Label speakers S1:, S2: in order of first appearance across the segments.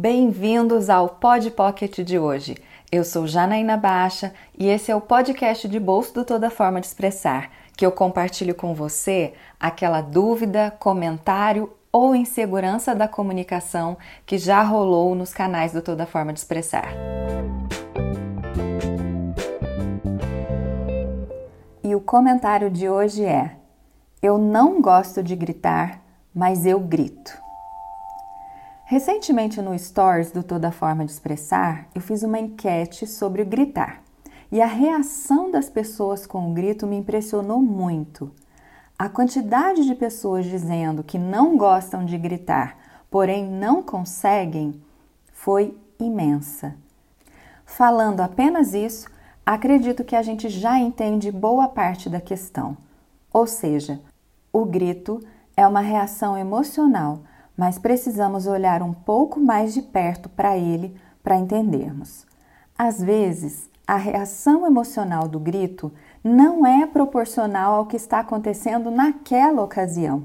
S1: Bem-vindos ao Pod Pocket de hoje. Eu sou Janaína Baixa e esse é o podcast de bolso do Toda Forma de Expressar, que eu compartilho com você aquela dúvida, comentário ou insegurança da comunicação que já rolou nos canais do Toda Forma de Expressar. E o comentário de hoje é: Eu não gosto de gritar, mas eu grito. Recentemente no Stories do Toda Forma de Expressar, eu fiz uma enquete sobre o gritar. E a reação das pessoas com o grito me impressionou muito. A quantidade de pessoas dizendo que não gostam de gritar, porém não conseguem, foi imensa. Falando apenas isso, acredito que a gente já entende boa parte da questão. Ou seja, o grito é uma reação emocional mas precisamos olhar um pouco mais de perto para ele para entendermos. Às vezes, a reação emocional do grito não é proporcional ao que está acontecendo naquela ocasião.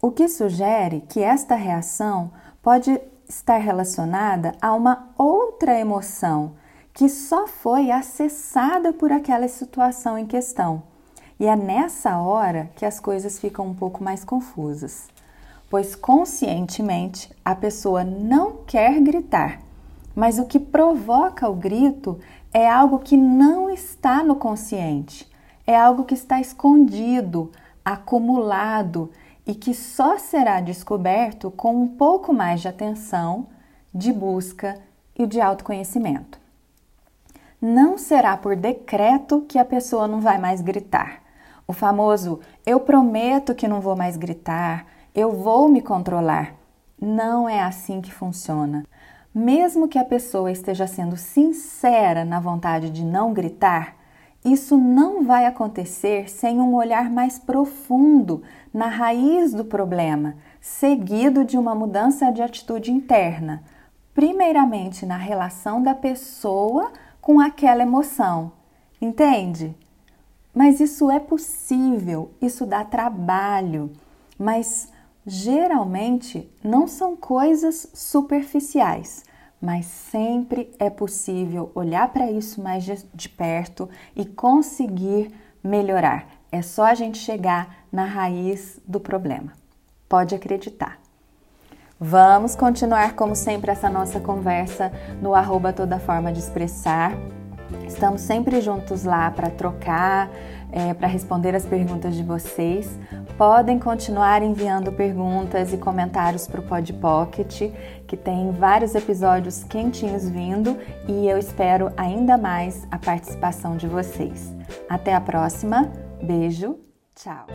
S1: O que sugere que esta reação pode estar relacionada a uma outra emoção que só foi acessada por aquela situação em questão. E é nessa hora que as coisas ficam um pouco mais confusas pois conscientemente a pessoa não quer gritar, mas o que provoca o grito é algo que não está no consciente, é algo que está escondido, acumulado e que só será descoberto com um pouco mais de atenção, de busca e de autoconhecimento. Não será por decreto que a pessoa não vai mais gritar. O famoso eu prometo que não vou mais gritar, eu vou me controlar. Não é assim que funciona. Mesmo que a pessoa esteja sendo sincera na vontade de não gritar, isso não vai acontecer sem um olhar mais profundo na raiz do problema, seguido de uma mudança de atitude interna, primeiramente na relação da pessoa com aquela emoção. Entende? Mas isso é possível, isso dá trabalho, mas geralmente não são coisas superficiais, mas sempre é possível olhar para isso mais de, perto e conseguir melhorar. É só a gente chegar na raiz do problema. Pode acreditar. Vamos continuar, como sempre, essa nossa conversa no arroba toda forma de expressar. Estamos sempre juntos lá para trocar, é, para responder as perguntas de vocês. Podem continuar enviando perguntas e comentários para o Pod Pocket, que tem vários episódios quentinhos vindo e eu espero ainda mais a participação de vocês. Até a próxima, beijo, tchau!